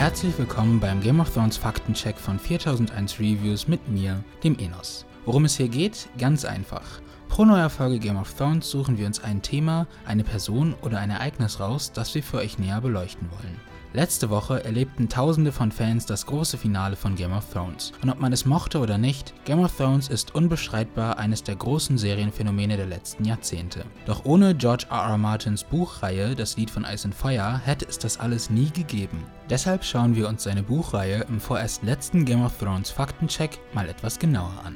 Herzlich willkommen beim Game of Thrones Faktencheck von 4001 Reviews mit mir, dem Enos. Worum es hier geht? Ganz einfach. Pro neuer Folge Game of Thrones suchen wir uns ein Thema, eine Person oder ein Ereignis raus, das wir für euch näher beleuchten wollen. Letzte Woche erlebten tausende von Fans das große Finale von Game of Thrones. Und ob man es mochte oder nicht, Game of Thrones ist unbestreitbar eines der großen Serienphänomene der letzten Jahrzehnte. Doch ohne George R. R. Martins Buchreihe Das Lied von Eis und Feuer hätte es das alles nie gegeben. Deshalb schauen wir uns seine Buchreihe im vorerst letzten Game of Thrones Faktencheck mal etwas genauer an.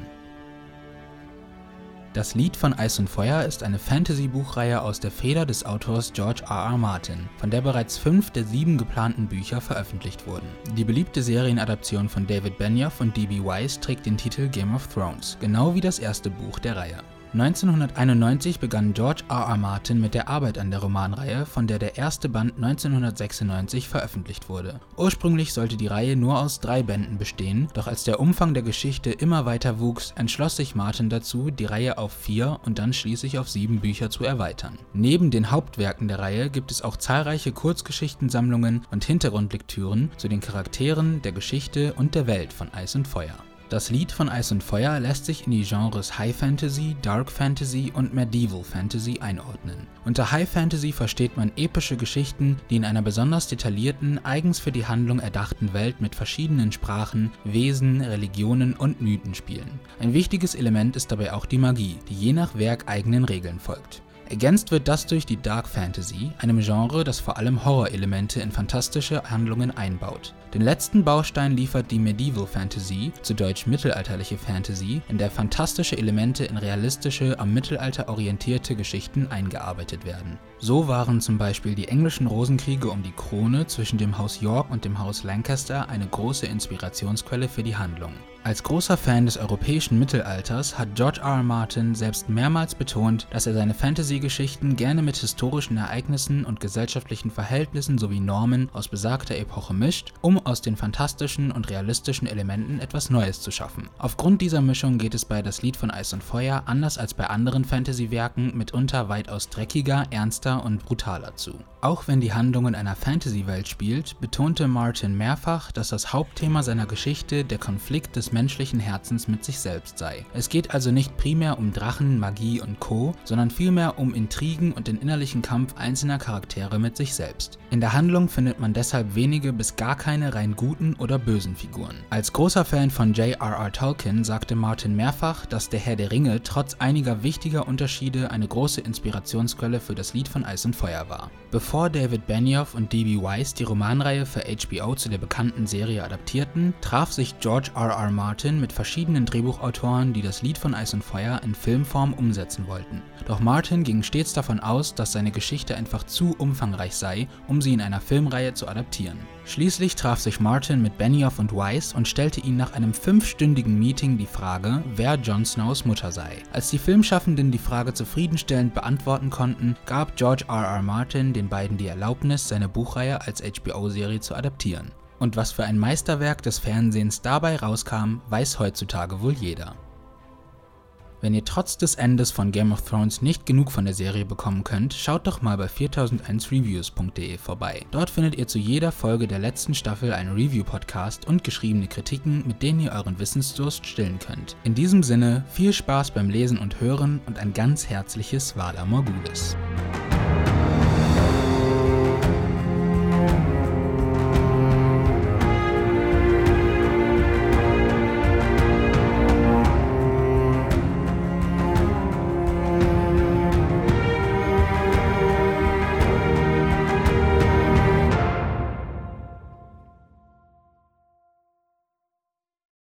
Das Lied von Eis und Feuer ist eine Fantasy-Buchreihe aus der Feder des Autors George R. R. Martin, von der bereits fünf der sieben geplanten Bücher veröffentlicht wurden. Die beliebte Serienadaption von David Benioff und D.B. Weiss trägt den Titel Game of Thrones, genau wie das erste Buch der Reihe. 1991 begann George R. R. Martin mit der Arbeit an der Romanreihe, von der der erste Band 1996 veröffentlicht wurde. Ursprünglich sollte die Reihe nur aus drei Bänden bestehen, doch als der Umfang der Geschichte immer weiter wuchs, entschloss sich Martin dazu, die Reihe auf vier und dann schließlich auf sieben Bücher zu erweitern. Neben den Hauptwerken der Reihe gibt es auch zahlreiche Kurzgeschichtensammlungen und Hintergrundlektüren zu den Charakteren, der Geschichte und der Welt von Eis und Feuer. Das Lied von Eis und Feuer lässt sich in die Genres High Fantasy, Dark Fantasy und Medieval Fantasy einordnen. Unter High Fantasy versteht man epische Geschichten, die in einer besonders detaillierten, eigens für die Handlung erdachten Welt mit verschiedenen Sprachen, Wesen, Religionen und Mythen spielen. Ein wichtiges Element ist dabei auch die Magie, die je nach Werk eigenen Regeln folgt. Ergänzt wird das durch die Dark Fantasy, einem Genre, das vor allem Horrorelemente in fantastische Handlungen einbaut. Den letzten Baustein liefert die Medieval Fantasy, zu Deutsch mittelalterliche Fantasy, in der fantastische Elemente in realistische, am Mittelalter orientierte Geschichten eingearbeitet werden. So waren zum Beispiel die englischen Rosenkriege um die Krone zwischen dem Haus York und dem Haus Lancaster eine große Inspirationsquelle für die Handlung. Als großer Fan des europäischen Mittelalters hat George R. R. Martin selbst mehrmals betont, dass er seine Fantasy-Geschichten gerne mit historischen Ereignissen und gesellschaftlichen Verhältnissen sowie Normen aus besagter Epoche mischt, um aus den fantastischen und realistischen Elementen etwas Neues zu schaffen. Aufgrund dieser Mischung geht es bei Das Lied von Eis und Feuer anders als bei anderen Fantasy-Werken mitunter weitaus dreckiger, ernster und brutaler zu. Auch wenn die Handlung in einer Fantasy-Welt spielt, betonte Martin mehrfach, dass das Hauptthema seiner Geschichte der Konflikt des menschlichen Herzens mit sich selbst sei. Es geht also nicht primär um Drachen, Magie und Co., sondern vielmehr um Intrigen und den innerlichen Kampf einzelner Charaktere mit sich selbst. In der Handlung findet man deshalb wenige bis gar keine rein guten oder bösen Figuren. Als großer Fan von J.R.R. Tolkien sagte Martin mehrfach, dass der Herr der Ringe trotz einiger wichtiger Unterschiede eine große Inspirationsquelle für das Lied von Eis und Feuer war. Bevor David Benioff und D.B. Weiss die Romanreihe für HBO zu der bekannten Serie adaptierten, traf sich George R. R. Martin mit verschiedenen Drehbuchautoren, die das Lied von Eis und Feuer in Filmform umsetzen wollten. Doch Martin ging stets davon aus, dass seine Geschichte einfach zu umfangreich sei, um sie in einer Filmreihe zu adaptieren. Schließlich traf sich Martin mit Benioff und Weiss und stellte ihnen nach einem fünfstündigen Meeting die Frage, wer Jon Snows Mutter sei. Als die Filmschaffenden die Frage zufriedenstellend beantworten konnten, gab George R. R. Martin den beiden die Erlaubnis, seine Buchreihe als HBO-Serie zu adaptieren. Und was für ein Meisterwerk des Fernsehens dabei rauskam, weiß heutzutage wohl jeder. Wenn ihr trotz des Endes von Game of Thrones nicht genug von der Serie bekommen könnt, schaut doch mal bei 4001reviews.de vorbei. Dort findet ihr zu jeder Folge der letzten Staffel einen Review-Podcast und geschriebene Kritiken, mit denen ihr euren Wissensdurst stillen könnt. In diesem Sinne, viel Spaß beim Lesen und Hören und ein ganz herzliches Vala Morgulis.